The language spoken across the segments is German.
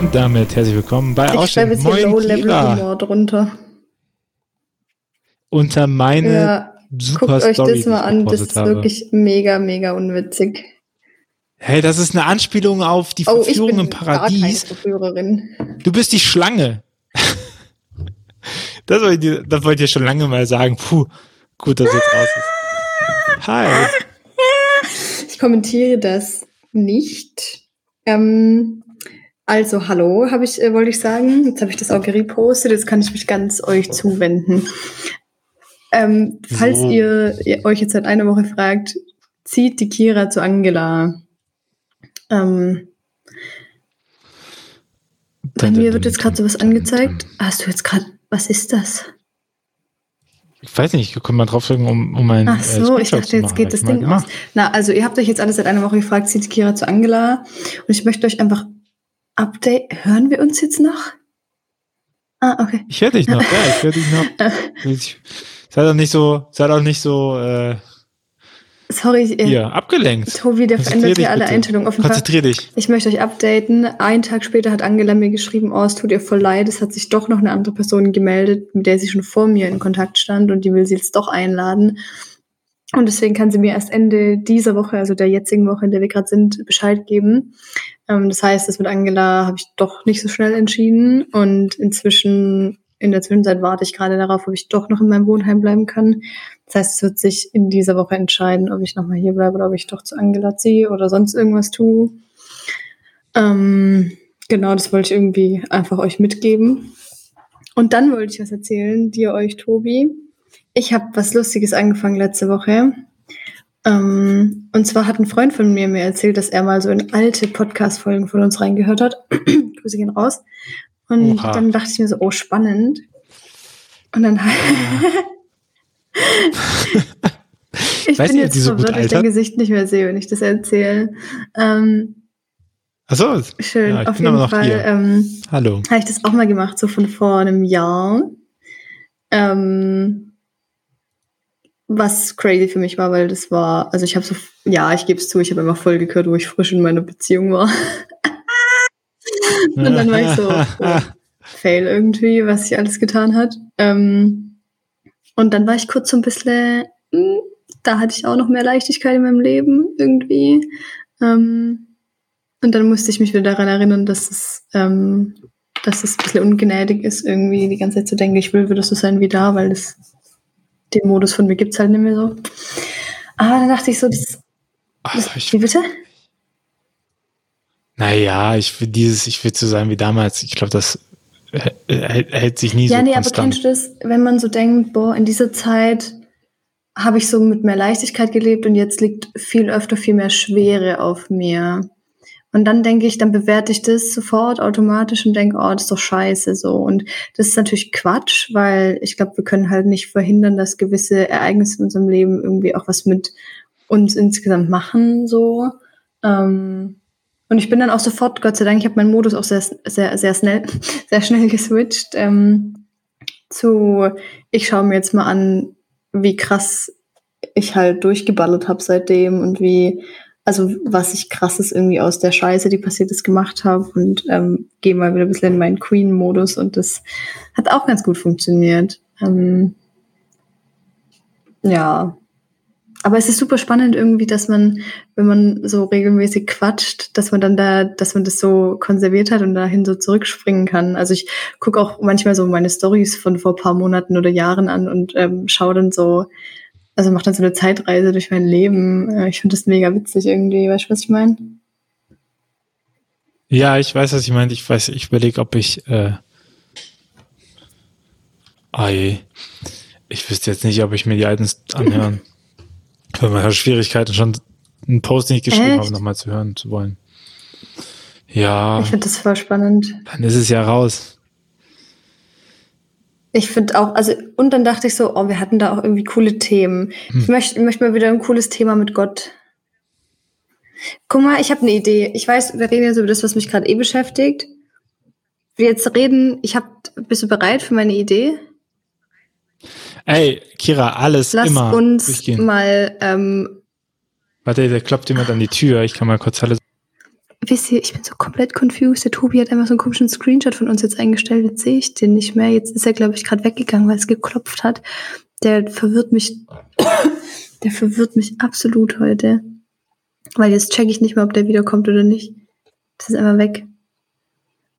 Und damit herzlich willkommen bei Ich schreibe jetzt hier. Low-Level-Humor drunter. Unter meine Ja, super guckt euch Story, das mal ich an. Das ist habe. wirklich mega, mega unwitzig. Hey, das ist eine Anspielung auf die Oh, ich Verführung bin im Paradies. gar keine Verführerin. Du bist die Schlange. das wollte ich, das wollte ich schon lange mal sagen. Puh, gut, dass jetzt raus ist. Hi. Ich kommentiere das nicht. Ähm, also, hallo, habe ich, äh, wollte ich sagen. Jetzt habe ich das auch gerepostet. Jetzt kann ich mich ganz euch zuwenden. Ähm, falls So. ihr, ihr euch jetzt seit einer Woche fragt, zieht die Kira zu Angela. Ähm, bei mir wird jetzt gerade sowas angezeigt. Hast du jetzt gerade, was ist das? Ich weiß nicht, ich kann mal draufdrücken, um, um mein Ach so, ich dachte, jetzt geht das Ding aus. Na, also ihr habt euch jetzt alles seit einer Woche gefragt, zieht Kira zu Angela. Und ich möchte euch einfach update. Hören wir uns jetzt noch? Ah, okay. Ich höre dich noch, ja, ich höre dich noch. Ich, sei doch nicht so, sei doch nicht so äh, Sorry, äh, hier, abgelenkt. Tobi, der verändert hier alle bitte. Einstellungen. Fall. Konzentrier dich. Ich möchte euch updaten. Einen Tag später hat Angela mir geschrieben, oh, es tut ihr voll leid, es hat sich doch noch eine andere Person gemeldet, mit der sie schon vor mir in Kontakt stand und die will sie jetzt doch einladen. Und deswegen kann sie mir erst Ende dieser Woche, also der jetzigen Woche, in der wir gerade sind, Bescheid geben. Ähm, das heißt, das mit Angela habe ich doch nicht so schnell entschieden. Und inzwischen, in der Zwischenzeit warte ich gerade darauf, ob ich doch noch in meinem Wohnheim bleiben kann. Das heißt, es wird sich in dieser Woche entscheiden, ob ich nochmal hier bleibe oder ob ich doch zu Angela ziehe oder sonst irgendwas tue. Ähm, genau, das wollte ich irgendwie einfach euch mitgeben. Und dann wollte ich was erzählen, dir, euch, Tobi. Ich habe was Lustiges angefangen letzte Woche. Ähm, und zwar hat ein Freund von mir mir erzählt, dass er mal so in alte Podcast-Folgen von uns reingehört hat. Grüße gehen raus. Und Oha. dann dachte ich mir so, oh, spannend. Und dann ich Weiß bin jetzt so verwirrt, weil ich dein. Gesicht nicht mehr sehe, wenn ich das erzähle. Ähm, Achso, schön, Ja, auf jeden Fall. Ähm, hallo. habe ich das auch mal gemacht, so von vor einem Jahr. Ähm, was crazy für mich war, weil das war, also ich habe so, ja, ich gebe es zu, ich habe immer voll gehört, wo ich frisch in meiner Beziehung war. Und dann war ich so, oh, fail irgendwie, was sich alles getan hat. Ähm, und dann war ich kurz so ein bisschen, hm, da hatte ich auch noch mehr Leichtigkeit in meinem Leben irgendwie. Ähm, und dann musste ich mich wieder daran erinnern, dass es, ähm, dass es ein bisschen ungnädig ist, irgendwie die ganze Zeit zu denken, ich will wieder so sein wie da, weil das, den Modus von mir gibt's halt nicht mehr so. Aber dann dachte ich so, das, Ach, das ich, wie bitte? naja, ich will dieses, ich will so sein wie damals. Ich glaube, das äh, hält, hält sich nie Ja, so nee, aber konstant. kennst du das, wenn man so denkt, boah, in dieser Zeit habe ich so mit mehr Leichtigkeit gelebt und jetzt liegt viel öfter viel mehr Schwere auf mir. Und dann denke ich, dann bewerte ich das sofort automatisch und denke, oh, das ist doch scheiße so. Und das ist natürlich Quatsch, weil ich glaube, wir können halt nicht verhindern, dass gewisse Ereignisse in unserem Leben irgendwie auch was mit uns insgesamt machen so. Ähm, und ich bin dann auch sofort, Gott sei Dank, ich habe meinen Modus auch sehr, sehr, sehr schnell, sehr schnell geswitcht ähm, zu, ich schaue mir jetzt mal an, wie krass ich halt durchgeballert habe seitdem und wie, also was ich krasses irgendwie aus der Scheiße, die passiert ist, gemacht habe und ähm, gehe mal wieder ein bisschen in meinen Queen-Modus und das hat auch ganz gut funktioniert. Ähm, ja, aber es ist super spannend irgendwie, dass man, wenn man so regelmäßig quatscht, dass man dann da, dass man das so konserviert hat und dahin so zurückspringen kann. Also ich gucke auch manchmal so meine Stories von vor paar Monaten oder Jahren an und ähm, schaue dann so, also mache dann so eine Zeitreise durch mein Leben. Ich finde das mega witzig irgendwie. Weißt du, was ich meine? Ja, ich weiß, was ich meine. Ich weiß, ich überlege, ob ich. Äh, je. Ich wüsste jetzt nicht, ob ich mir die alten anhören. Weil man hat Schwierigkeiten, schon einen Post, den ich geschrieben Echt? habe, nochmal zu hören zu wollen. Ja, Ich finde das voll spannend. dann ist es ja raus. Ich finde auch, also, und dann dachte ich so, oh, wir hatten da auch irgendwie coole Themen. Hm. Ich möchte, ich möchte mal wieder ein cooles Thema mit Gott. Guck mal, ich habe eine Idee. Ich weiß, wir reden jetzt über das, was mich gerade eh beschäftigt. Wir jetzt reden, ich hab, bist du bereit für meine Idee? Ey, Kira, alles Lass immer uns durchgehen. mal, ähm, Warte, da klopft jemand an die Tür. Ich kann mal kurz Hallo. Wisst ihr, ich bin so komplett confused. Der Tobi hat einfach so einen komischen Screenshot von uns jetzt eingestellt. Jetzt sehe ich den nicht mehr. Jetzt ist er, glaube ich, gerade weggegangen, weil es geklopft hat. Der verwirrt mich, der verwirrt mich absolut heute. Weil jetzt checke ich nicht mehr, ob der wiederkommt oder nicht. Das ist einfach weg.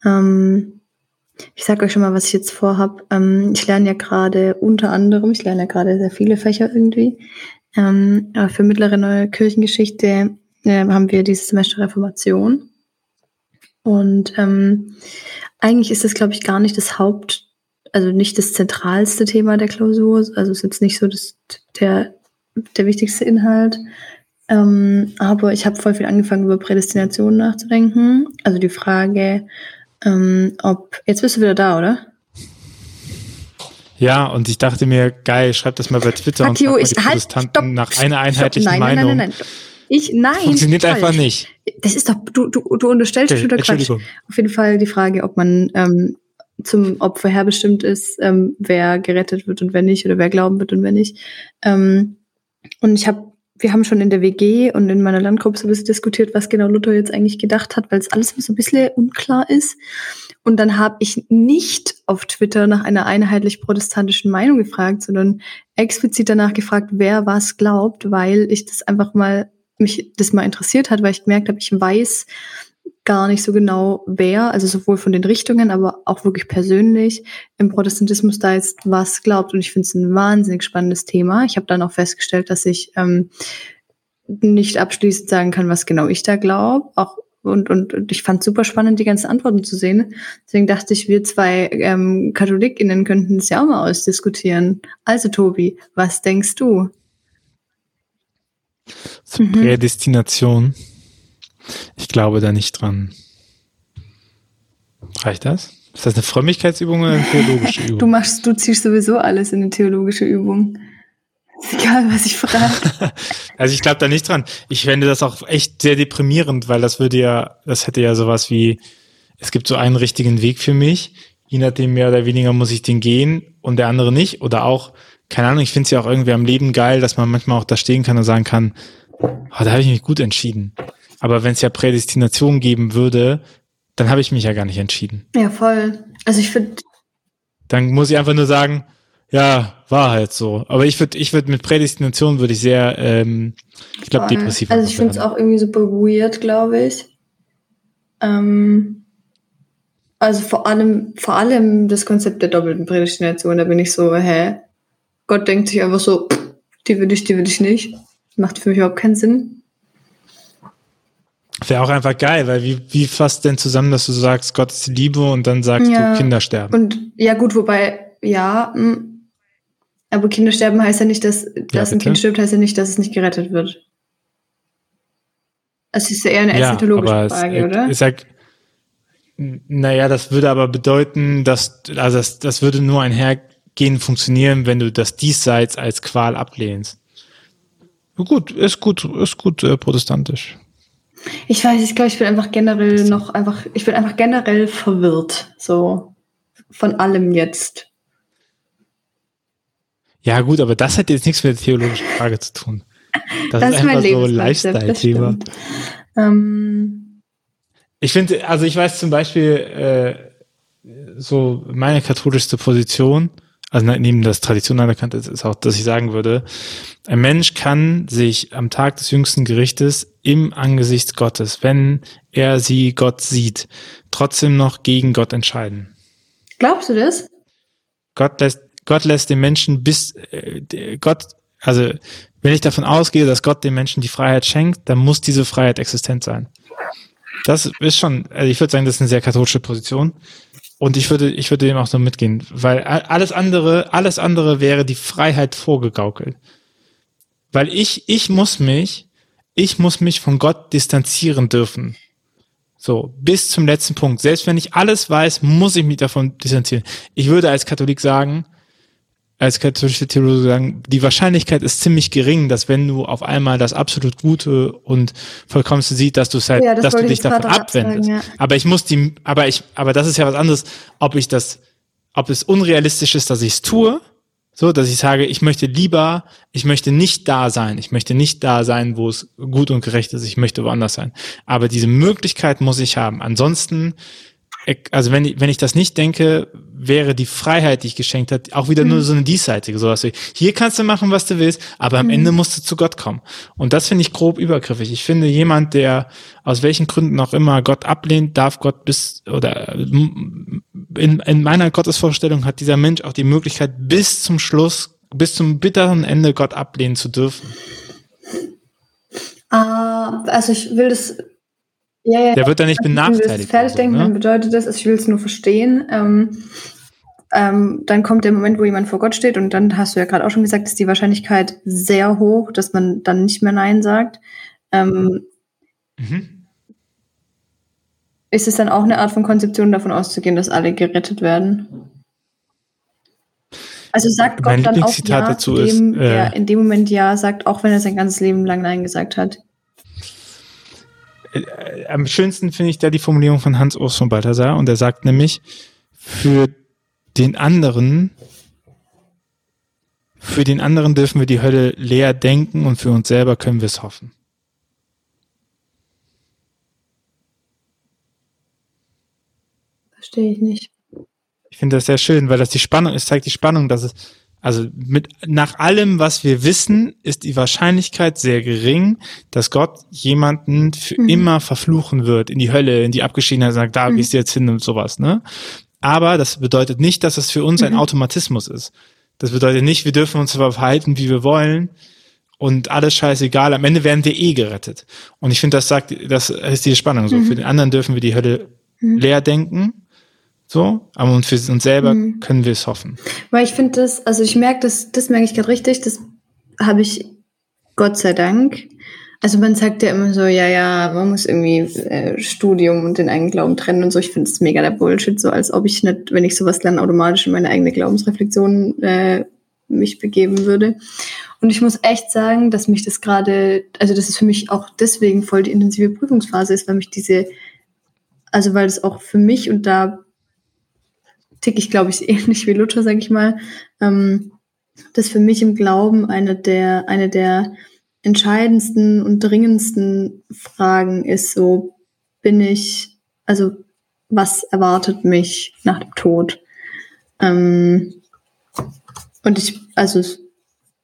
Ähm, ich sage euch schon mal, was ich jetzt vorhab. Ähm, ich lerne ja gerade unter anderem, ich lerne ja gerade sehr viele Fächer irgendwie. Ähm, aber für mittlere neue Kirchengeschichte äh, haben wir dieses Semester Reformation. Und ähm, eigentlich ist das, glaube ich, gar nicht das Haupt, also nicht das zentralste Thema der Klausur. Also ist jetzt nicht so das, der, der wichtigste Inhalt. Ähm, aber ich habe voll viel angefangen, über Prädestination nachzudenken. Also die Frage, ähm, ob. Jetzt bist du wieder da, oder? Ja, und ich dachte mir, geil, schreib das mal bei Twitter Fuck und frag mal ich- die halt, Protestanten stopp, nach einer einheitlichen Stopp, nein, Meinung. Nein, nein, nein, nein. Ich, nein. Funktioniert falsch. einfach nicht. Das ist doch, du, du, du unterstellst Okay, okay, Quatsch. Auf jeden Fall die Frage, ob man ähm, zum Opfer herbestimmt ist, ähm, wer gerettet wird und wer nicht, oder wer glauben wird und wer nicht. Ähm, und ich habe, wir haben schon in der WG und in meiner Landgruppe so ein bisschen diskutiert, was genau Luther jetzt eigentlich gedacht hat, weil es alles so ein bisschen unklar ist. Und dann habe ich nicht auf Twitter nach einer einheitlich protestantischen Meinung gefragt, sondern explizit danach gefragt, wer was glaubt, weil ich das einfach mal mich das mal interessiert hat, weil ich gemerkt habe, ich weiß gar nicht so genau, wer, also sowohl von den Richtungen, aber auch wirklich persönlich im Protestantismus da jetzt was glaubt. Und ich finde es ein wahnsinnig spannendes Thema. Ich habe dann auch festgestellt, dass ich ähm, nicht abschließend sagen kann, was genau ich da glaube. Auch und, und, und ich fand super spannend, die ganzen Antworten zu sehen. Deswegen dachte ich, wir zwei ähm, KatholikInnen könnten das ja auch mal ausdiskutieren. Also, Tobi, was denkst du? Zur Mhm. Prädestination. Ich glaube da nicht dran. Reicht das? Ist das eine Frömmigkeitsübung oder eine theologische Du Übung? machst, du ziehst sowieso alles in eine theologische Übung. Ist egal, was ich frage. Also ich glaube da nicht dran. Ich fände das auch echt sehr deprimierend, weil das würde ja, das hätte ja sowas wie, es gibt so einen richtigen Weg für mich, je nachdem mehr oder weniger muss ich den gehen und der andere nicht. Oder auch, keine Ahnung, ich finde es ja auch irgendwie am Leben geil, dass man manchmal auch da stehen kann und sagen kann, oh, da habe ich mich gut entschieden. Aber wenn es ja Prädestination geben würde, dann habe ich mich ja gar nicht entschieden. ja, voll. Also ich finde, Dann muss ich einfach nur sagen, ja, war halt so. Aber ich würde, ich würde mit Prädestination würde ich sehr, ähm, ich glaube, depressiv. Also ich finde es auch irgendwie super weird, glaube ich. Ähm, also vor allem, vor allem das Konzept der doppelten Prädestination, da bin ich so, hä? Gott denkt sich einfach so, die will ich, die will ich nicht. Macht für mich überhaupt keinen Sinn. Wäre auch einfach geil, weil wie, wie fasst denn zusammen, dass du sagst, Gott ist die Liebe und dann sagst Ja. du Kinder sterben? Und ja, gut, wobei, ja, mh, aber Kinder sterben heißt ja nicht, dass, dass ein bitte? Kind stirbt, heißt ja nicht, dass es nicht gerettet wird. Es ist ja eher eine eschatologische aber Frage, es, oder? Ich sag, naja, das würde aber bedeuten, dass, also das, das würde nur einhergehen funktionieren, wenn du das Diesseits als Qual ablehnst. Gut, ist gut, ist gut äh, protestantisch. Ich weiß, ich glaube, ich bin einfach generell noch einfach, ich bin einfach generell verwirrt, so von allem jetzt. Ja, gut, aber das hat jetzt nichts mit der theologischen Frage zu tun. Das, Das ist ist mein einfach so das Lifestyle-Thema. Ähm, Ich finde, also ich weiß zum Beispiel, äh, so meine katholischste Position, also ne- neben das Tradition anerkannt ist, ist auch, dass ich sagen würde, ein Mensch kann sich am Tag des jüngsten Gerichtes im Angesicht Gottes, wenn er sie Gott sieht, trotzdem noch gegen Gott entscheiden. glaubst du das? Gott lässt, Gott lässt den Menschen bis, äh, Gott, also wenn ich davon ausgehe, dass Gott den Menschen die Freiheit schenkt, dann muss diese Freiheit existent sein. Das ist schon, also ich würde sagen, das ist eine sehr katholische Position. Und ich würde, ich würde dem auch so mitgehen, weil alles andere, alles andere wäre die Freiheit vorgegaukelt. Weil ich, ich muss mich, ich muss mich von Gott distanzieren dürfen. So, bis zum letzten Punkt. Selbst wenn ich alles weiß, muss ich mich davon distanzieren. Ich würde als Katholik sagen, als katholische Theologe sagen, die Wahrscheinlichkeit ist ziemlich gering, dass wenn du auf einmal das absolut Gute und vollkommenste siehst, dass du es halt, Ja, das dass du dich davon gerade sagen, abwendest. ja. Aber ich muss die, aber ich, aber das ist ja was anderes, ob ich das, ob es unrealistisch ist, dass ich es tue, So, dass ich sage, ich möchte lieber, ich möchte nicht da sein. Ich möchte nicht da sein, wo es gut und gerecht ist. Ich möchte woanders sein. Aber diese Möglichkeit muss ich haben. Ansonsten also wenn ich, wenn ich das nicht denke, wäre die Freiheit, die ich geschenkt hat, auch wieder mhm. nur so eine diesseitige, sowas wie, hier kannst du machen, was du willst, aber am mhm. Ende musst du zu Gott kommen. Und das finde ich grob übergriffig. Ich finde, jemand, der aus welchen Gründen auch immer Gott ablehnt, darf Gott bis, oder in, in meiner Gottesvorstellung hat dieser Mensch auch die Möglichkeit, bis zum Schluss, bis zum bitteren Ende Gott ablehnen zu dürfen. Uh, also ich will das ja, ja, der wird da nicht benachteiligt. Wenn du fertig denken, so, ne? dann bedeutet das, ich will es nur verstehen. Ähm, ähm, dann kommt der Moment, wo jemand vor Gott steht und dann hast du ja gerade auch schon gesagt, ist die Wahrscheinlichkeit sehr hoch, dass man dann nicht mehr Nein sagt. Ähm, mhm. Ist es dann auch eine Art von Konzeption, davon auszugehen, dass alle gerettet werden? Also sagt Gott dann auch Ja, dazu dem, ist, äh, der in dem Moment Ja sagt, auch wenn er sein ganzes Leben lang Nein gesagt hat? Äh, am schönsten finde ich da die Formulierung von Hans Urs von Balthasar und er sagt nämlich, für den anderen, für den anderen dürfen wir die Hölle leer denken und für uns selber können wir es hoffen. Verstehe ich nicht. Ich finde das sehr schön, weil das die Spannung, es zeigt die Spannung, dass es also mit, nach allem, was wir wissen, ist die Wahrscheinlichkeit sehr gering, dass Gott jemanden für mhm. immer verfluchen wird, in die Hölle, in die Abgeschiedenheit, sagt, da mhm. gehst du jetzt hin und sowas, ne? Aber das bedeutet nicht, dass es für uns mhm. ein Automatismus ist. Das bedeutet nicht, wir dürfen uns zwar verhalten, wie wir wollen und alles scheißegal. Am Ende werden wir eh gerettet. Und ich finde, das sagt, das ist die Spannung so. Mhm. Für den anderen dürfen wir die Hölle mhm. leer denken so, aber für uns selber mhm. können wir es hoffen. Weil ich finde das, also ich merke das, das merke ich gerade richtig, das habe ich Gott sei Dank. Also man sagt ja immer so, ja, ja, man muss irgendwie äh, Studium und den eigenen Glauben trennen und so. Ich finde es mega der Bullshit, so als ob ich nicht, wenn ich sowas lerne, automatisch in meine eigene Glaubensreflexion äh, mich begeben würde. Und ich muss echt sagen, dass mich das gerade, also das ist für mich auch deswegen voll die intensive Prüfungsphase ist, weil mich diese, also weil es auch für mich und da tick ich, glaube ich, ähnlich wie Luther, sage ich mal, ähm, dass für mich im Glauben eine der, eine der entscheidendsten und dringendsten Fragen ist, so bin ich, also was erwartet mich nach dem Tod? Ähm, und ich, also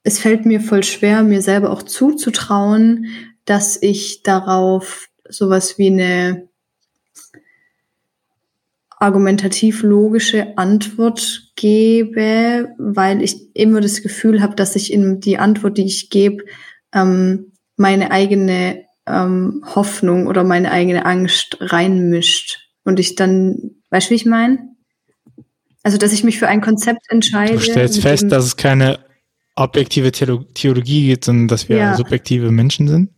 es fällt mir voll schwer, mir selber auch zuzutrauen, dass ich darauf sowas wie eine argumentativ logische Antwort gebe, weil ich immer das Gefühl habe, dass ich in die Antwort, die ich gebe, ähm, meine eigene ähm, Hoffnung oder meine eigene Angst reinmischt. Und ich dann, weißt du, wie ich meine? Also, dass ich mich für ein Konzept entscheide. Du stellst fest, dass es keine objektive Theologie gibt, sondern dass wir ja. subjektive Menschen sind?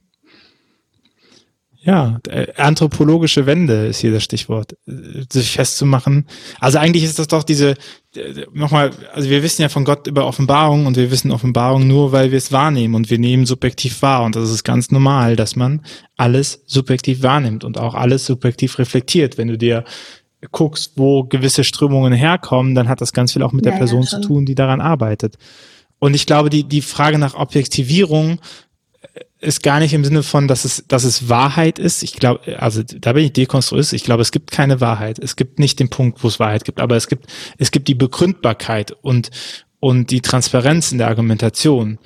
Ja, äh, anthropologische Wende ist hier das Stichwort, äh, sich festzumachen. Also eigentlich ist das doch diese, äh, nochmal, also wir wissen ja von Gott über Offenbarung und wir wissen Offenbarung nur, weil wir es wahrnehmen und wir nehmen subjektiv wahr und das ist ganz normal, dass man alles subjektiv wahrnimmt und auch alles subjektiv reflektiert. Wenn du dir guckst, wo gewisse Strömungen herkommen, dann hat das ganz viel auch mit ja, der Person ja, zu tun, die daran arbeitet. Und ich glaube, die, die Frage nach Objektivierung ist gar nicht im Sinne von, dass es, dass es Wahrheit ist. Ich glaube, also da bin ich Dekonstruist. Ich glaube, es gibt keine Wahrheit. Es gibt nicht den Punkt, wo es Wahrheit gibt, aber es gibt, es gibt die Begründbarkeit und, und die Transparenz in der Argumentation.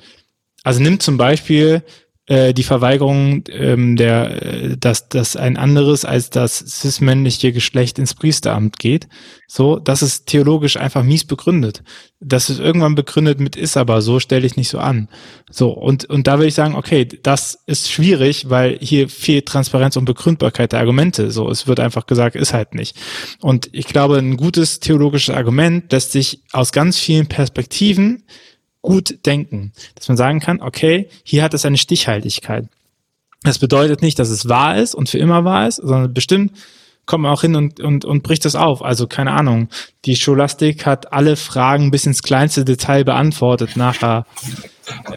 Also nimm zum Beispiel äh, die Verweigerung ähm, der, äh, dass, dass ein anderes als das cis-männliche Geschlecht ins Priesteramt geht. So, das ist theologisch einfach mies begründet. Das ist irgendwann begründet mit ist aber so, stelle ich nicht so an. So, und, und da würde ich sagen, okay, das ist schwierig, weil hier fehlt Transparenz und Begründbarkeit der Argumente. So, es wird einfach gesagt, ist halt nicht. Und ich glaube, ein gutes theologisches Argument lässt sich aus ganz vielen Perspektiven gut denken. Dass man sagen kann, okay, hier hat es eine Stichhaltigkeit. Das bedeutet nicht, dass es wahr ist und für immer wahr ist, sondern bestimmt kommt man auch hin und, und, und bricht das auf. Also keine Ahnung. Die Scholastik hat alle Fragen bis ins kleinste Detail beantwortet nachher.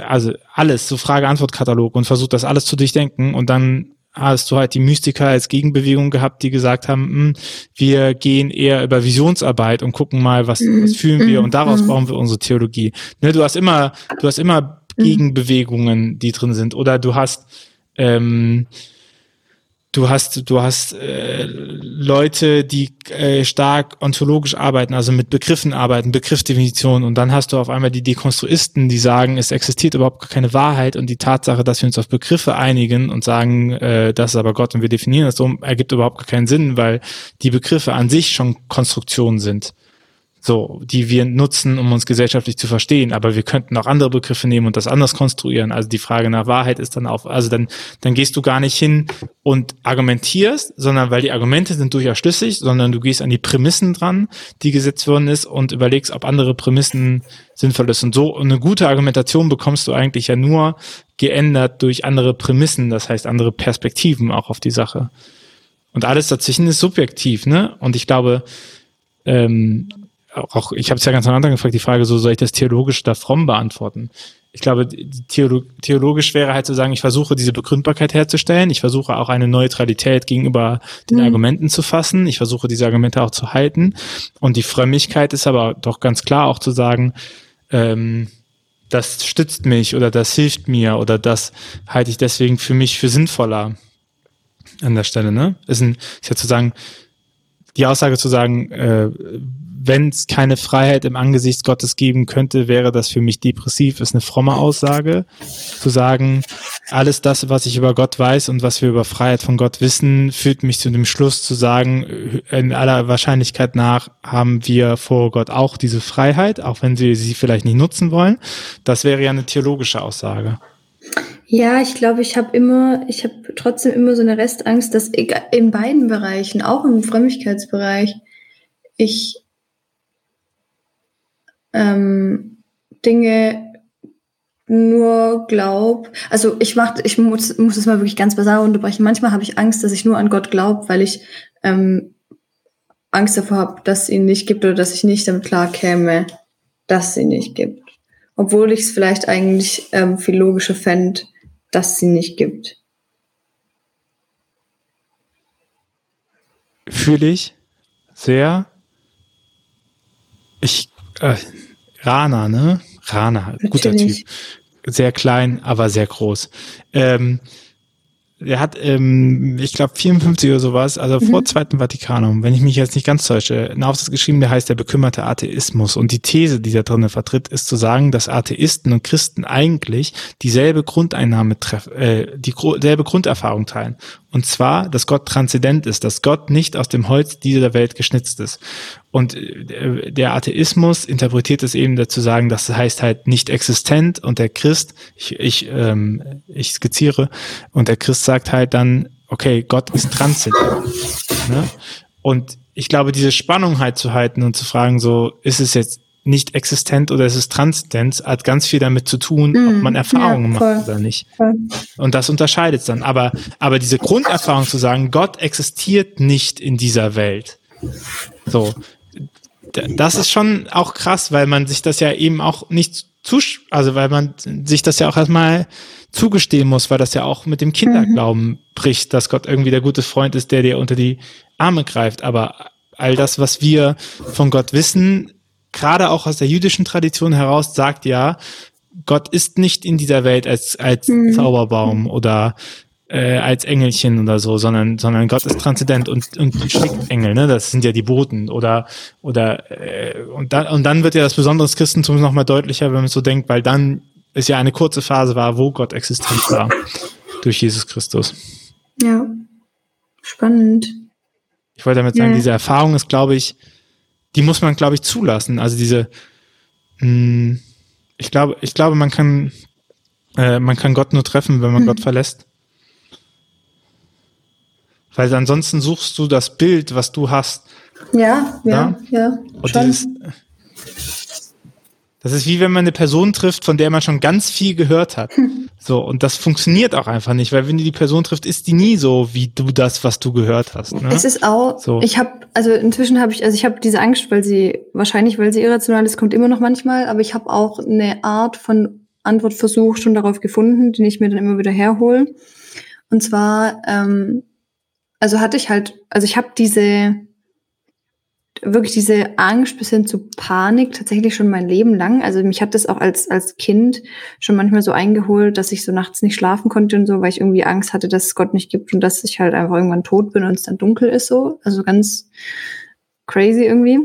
Also alles, so Frage-Antwort-Katalog und versucht das alles zu durchdenken und dann hast du halt die Mystiker als Gegenbewegung gehabt, die gesagt haben, mh, hm, wir gehen eher über Visionsarbeit und gucken mal, was, was fühlen wir und daraus bauen wir unsere Theologie. Ne, du hast immer, du hast immer Gegenbewegungen, die drin sind. Oder du hast ähm, du hast, du hast äh, Leute, die äh, stark ontologisch arbeiten, also mit Begriffen arbeiten, Begriffsdefinitionen, und dann hast du auf einmal die Dekonstruisten, die sagen, es existiert überhaupt keine Wahrheit und die Tatsache, dass wir uns auf Begriffe einigen und sagen, äh, das ist aber Gott und wir definieren das so, ergibt überhaupt keinen Sinn, weil die Begriffe an sich schon Konstruktionen sind so, die wir nutzen, um uns gesellschaftlich zu verstehen. Aber wir könnten auch andere Begriffe nehmen und das anders konstruieren. Also die Frage nach Wahrheit ist dann auch, also dann, dann gehst du gar nicht hin und argumentierst, sondern weil die Argumente sind durchaus schlüssig, sondern du gehst an die Prämissen dran, die gesetzt worden ist und überlegst, ob andere Prämissen sinnvoll ist. Und so eine gute Argumentation bekommst du eigentlich ja nur geändert durch andere Prämissen, das heißt andere Perspektiven auch auf die Sache. Und alles dazwischen ist subjektiv, ne? Und ich glaube, ähm, auch, ich habe es ja ganz am Anfang gefragt, die Frage, so soll ich das theologisch oder fromm beantworten? Ich glaube, Theolo theologisch wäre halt zu sagen, ich versuche diese Begründbarkeit herzustellen, ich versuche auch eine Neutralität gegenüber den mhm. Argumenten zu fassen, ich versuche diese Argumente auch zu halten. Und die Frömmigkeit ist aber doch ganz klar auch zu sagen, ähm, das stützt mich oder das hilft mir oder das halte ich deswegen für mich für sinnvoller an der Stelle, ne? Ist, ein, ist ja zu sagen, die Aussage zu sagen, äh, wenn es keine Freiheit im Angesicht Gottes geben könnte, wäre das für mich depressiv, ist eine fromme Aussage. Zu sagen, alles das, was ich über Gott weiß und was wir über Freiheit von Gott wissen, führt mich zu dem Schluss zu sagen, in aller Wahrscheinlichkeit nach haben wir vor Gott auch diese Freiheit, auch wenn wir sie vielleicht nicht nutzen wollen. Das wäre ja eine theologische Aussage. Ja, ich glaube, ich habe immer, ich habe trotzdem immer so eine Restangst, dass in beiden Bereichen, auch im Frömmigkeitsbereich, ich ähm, Dinge nur glaub, also ich mach, ich muss, muss es mal wirklich ganz basal unterbrechen. Manchmal habe ich Angst, dass ich nur an Gott glaube, weil ich ähm, Angst davor habe, dass es ihn nicht gibt oder dass ich nicht damit klar käme, dass es ihn nicht gibt. Obwohl ich es vielleicht eigentlich ähm, viel logischer fände, dass ihn nicht gibt. Fühle ich sehr. Ich äh, Rana, ne? Rana, Natürlich. guter Typ. Sehr klein, aber sehr groß. Ähm, er hat, ähm, ich glaube, 54 oder sowas, also mhm. vor Zweiten Vatikanum, wenn ich mich jetzt nicht ganz täusche, ein Aufsatz geschrieben, der heißt der bekümmerte Atheismus. Und die These, die da drinnen vertritt, ist zu sagen, dass Atheisten und Christen eigentlich dieselbe Grundeinnahme treffen, äh, dieselbe Grunderfahrung teilen. Und zwar, dass Gott transzendent ist, dass Gott nicht aus dem Holz dieser Welt geschnitzt ist. Und äh, der Atheismus interpretiert es eben dazu sagen, das heißt halt nicht existent und der Christ, ich, ich, ähm, ich skizziere, und der Christ sagt halt dann, okay, Gott ist transzendent. Ne? Und ich glaube, diese Spannung halt zu halten und zu fragen, so, ist es jetzt nicht existent oder ist es transzendent, hat ganz viel damit zu tun, mm, ob mhm. man Erfahrungen ja, macht oder nicht. Voll. Und das unterscheidet es dann. Aber, aber diese Grunderfahrung zu sagen, Gott existiert nicht in dieser Welt. So, das ist schon auch krass, weil man sich das ja eben auch nicht zusch, also weil man sich das ja auch erstmal zugestehen muss, weil das ja auch mit dem Kinderglauben mhm. bricht, dass Gott irgendwie der gute Freund ist, der dir unter die Arme greift. Aber all das, was wir von Gott wissen, gerade auch aus der jüdischen Tradition heraus, sagt ja, Gott ist nicht in dieser Welt als, als mhm. Zauberbaum oder äh, als Engelchen oder so, sondern, sondern Gott ist transzendent und, und schickt Engel, ne? Das sind ja die Boten oder, oder, äh, und dann, und dann wird ja das Besondere des Christentums nochmal deutlicher, wenn man so denkt, weil dann es ja eine kurze Phase war, wo Gott existent war. Durch Jesus Christus. Ja. Spannend. Ich wollte damit sagen, ja. diese Erfahrung ist, glaube ich, die muss man, glaube ich, zulassen. Also diese, mh, hm, ich glaube, ich glaube, man kann, äh, man kann Gott nur treffen, wenn man mhm. Gott verlässt. Weil ansonsten suchst du das Bild, was du hast. Ja, ja, ja. ja und dieses, das ist wie wenn man eine Person trifft, von der man schon ganz viel gehört hat. So, und das funktioniert auch einfach nicht, weil wenn du die Person trifft, ist die nie so, wie du das, was du gehört hast. Ne? Es ist auch, so. ich habe, also inzwischen habe ich, also ich habe diese Angst, weil sie, wahrscheinlich, weil sie irrational ist, kommt immer noch manchmal, aber ich habe auch eine Art von Antwortversuch schon darauf gefunden, den ich mir dann immer wieder herhole. Und zwar, ähm, also hatte ich halt, also ich habe diese, wirklich diese Angst bis hin zu Panik tatsächlich schon mein Leben lang. Also mich hat das auch als, als Kind schon manchmal so eingeholt, dass ich so nachts nicht schlafen konnte und so, weil ich irgendwie Angst hatte, dass es Gott nicht gibt und dass ich halt einfach irgendwann tot bin und es dann dunkel ist so. Also ganz crazy irgendwie.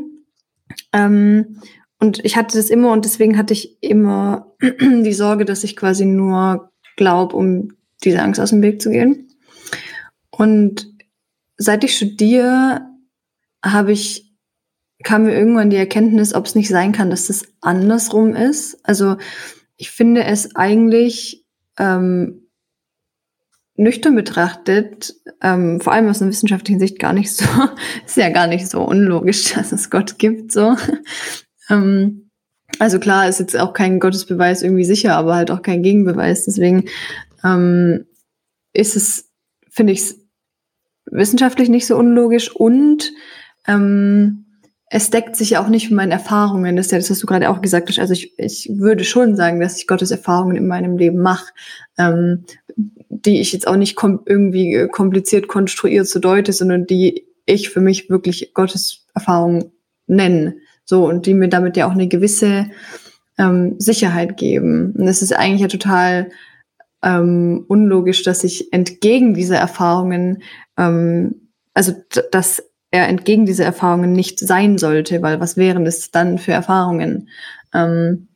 Ähm, und ich hatte das immer und deswegen hatte ich immer die Sorge, dass ich quasi nur glaube, um diese Angst aus dem Weg zu gehen. Und seit ich studiere, habe ich, kam mir irgendwann die Erkenntnis, ob es nicht sein kann, dass das andersrum ist. Also ich finde es eigentlich ähm, nüchtern betrachtet, ähm, vor allem aus einer wissenschaftlichen Sicht gar nicht so, ist ja gar nicht so unlogisch, dass es Gott gibt, so. ähm, also klar, ist jetzt auch kein Gottesbeweis irgendwie sicher, aber halt auch kein Gegenbeweis. Deswegen ähm, ist es, finde ich, wissenschaftlich nicht so unlogisch und ähm, es deckt sich ja auch nicht mit meinen Erfahrungen. Das ist ja das, was du gerade auch gesagt hast. Also ich, ich würde schon sagen, dass ich Gottes Erfahrungen in meinem Leben mache, ähm, die ich jetzt auch nicht kom irgendwie kompliziert konstruiert zu deute, sondern die ich für mich wirklich Gottes Erfahrungen nenne. So, und die mir damit ja auch eine gewisse ähm, Sicherheit geben. Und es ist eigentlich ja total ähm, unlogisch, dass ich entgegen dieser Erfahrungen, ähm, also dass er entgegen dieser Erfahrungen nicht sein sollte, weil was wären es dann für Erfahrungen? Ähm,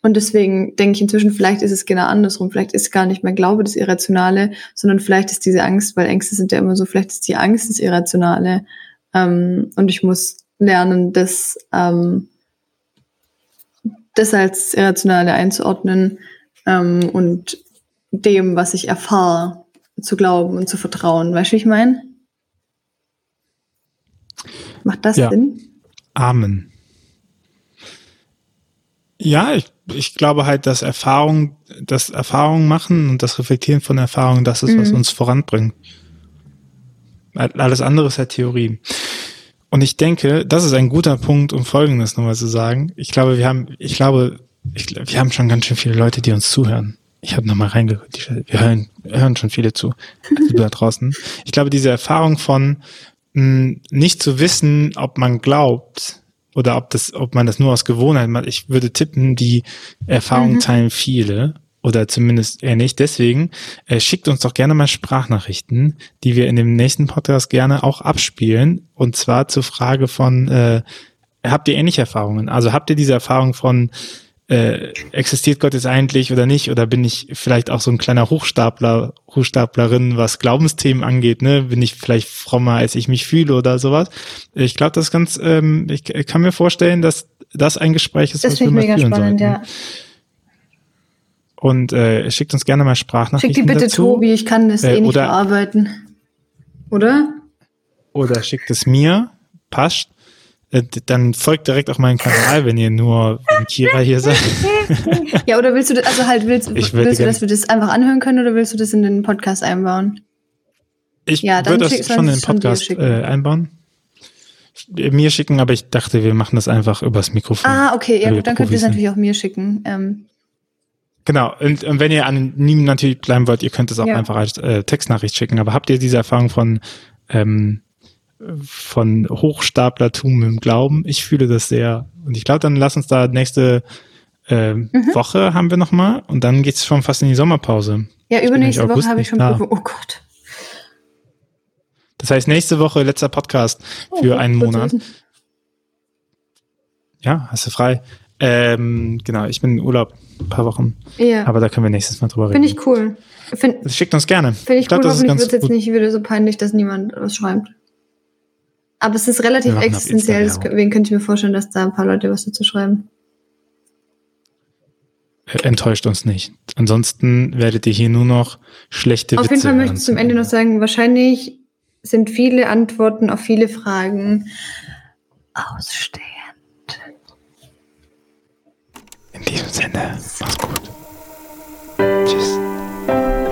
und deswegen denke ich inzwischen, vielleicht ist es genau andersrum. Vielleicht ist gar nicht mehr Glaube das Irrationale, sondern vielleicht ist diese Angst, weil Ängste sind ja immer so, vielleicht ist die Angst das Irrationale. Ähm, und ich muss lernen, das, ähm, das als Irrationale einzuordnen ähm, und dem, was ich erfahre, zu glauben und zu vertrauen. Weißt du, wie ich meine? Macht das ja. Sinn? Amen. Ja, ich, ich glaube halt, dass Erfahrung, das Erfahrung machen und das Reflektieren von Erfahrungen, das ist, mhm. was uns voranbringt. Alles andere ist ja Theorie. Und ich denke, das ist ein guter Punkt, um Folgendes nochmal zu sagen. Ich glaube, wir haben, ich glaube, ich, wir haben schon ganz schön viele Leute, die uns zuhören. Ich habe nochmal reingeguckt. Wir hören, hören schon viele zu, also da draußen. Ich glaube, diese Erfahrung von mh, hm, nicht zu wissen, ob man glaubt oder ob das, ob man das nur aus Gewohnheit macht. Ich würde tippen, die Erfahrung mhm. teilen viele oder zumindest eher nicht. Deswegen äh, schickt uns doch gerne mal Sprachnachrichten, die wir in dem nächsten Podcast gerne auch abspielen. Und zwar zur Frage von, äh, habt ihr ähnliche Erfahrungen? Also habt ihr diese Erfahrung von, äh, existiert Gott jetzt eigentlich oder nicht? Oder bin ich vielleicht auch so ein kleiner Hochstapler, Hochstaplerin, was Glaubensthemen angeht? Ne? Bin ich vielleicht frommer, als ich mich fühle oder sowas? Ich glaube, das ganz, ähm, ich kann mir vorstellen, dass das ein Gespräch ist, das was wir mal führen spannend, sollten. Ja. Und äh, schickt uns gerne mal Sprachnachrichten Schick die bitte dazu. Tobi, ich kann das äh, eh nicht oder, bearbeiten. Oder? Oder schickt es mir, passt. Äh, dann folgt direkt auch meinen Kanal, wenn ihr nur wegen Kira hier seid. ja, oder willst du das, also halt, willst, willst du, dass wir das einfach anhören können oder willst du das in den Podcast einbauen? Ich ja, würde das schon in den Podcast äh, einbauen. Mir schicken, aber ich dachte, wir machen das einfach übers Mikrofon. Ah, okay, ja gut, dann könnt ihr es natürlich auch mir schicken. Ähm, Genau, und, und wenn ihr anonym natürlich bleiben wollt, ihr könnt es auch ja. einfach als äh, Textnachricht schicken. Aber habt ihr diese Erfahrung von, ähm, von Hochstaplertum im Glauben? Ich fühle das sehr. Und ich glaube, dann lass uns da nächste äh, mhm. Woche haben wir nochmal und dann geht's schon fast in die Sommerpause. Ja, übernächste Woche habe ich schon da. Oh Gott. Das heißt, nächste Woche letzter Podcast für oh, einen Monat. Ja, hast du frei. Ähm, genau, ich bin in Urlaub ein paar Wochen. Ja. Aber da können wir nächstes Mal drüber reden. Finde ich cool. Find, Schickt uns gerne. Finde ich, ich glaub, cool, hoffentlich wird es jetzt nicht wieder so peinlich, dass niemand was schreibt. Aber es ist relativ existenziell, deswegen könnte ich mir vorstellen, dass da ein paar Leute was dazu schreiben. Äh, enttäuscht uns nicht. Ansonsten werdet ihr hier nur noch schlechte Auf Witze jeden Fall möchte ich zum Ende noch sagen, wahrscheinlich sind viele Antworten auf viele Fragen ausstehend. In diesem Sinne, mach's gut. Tschüss.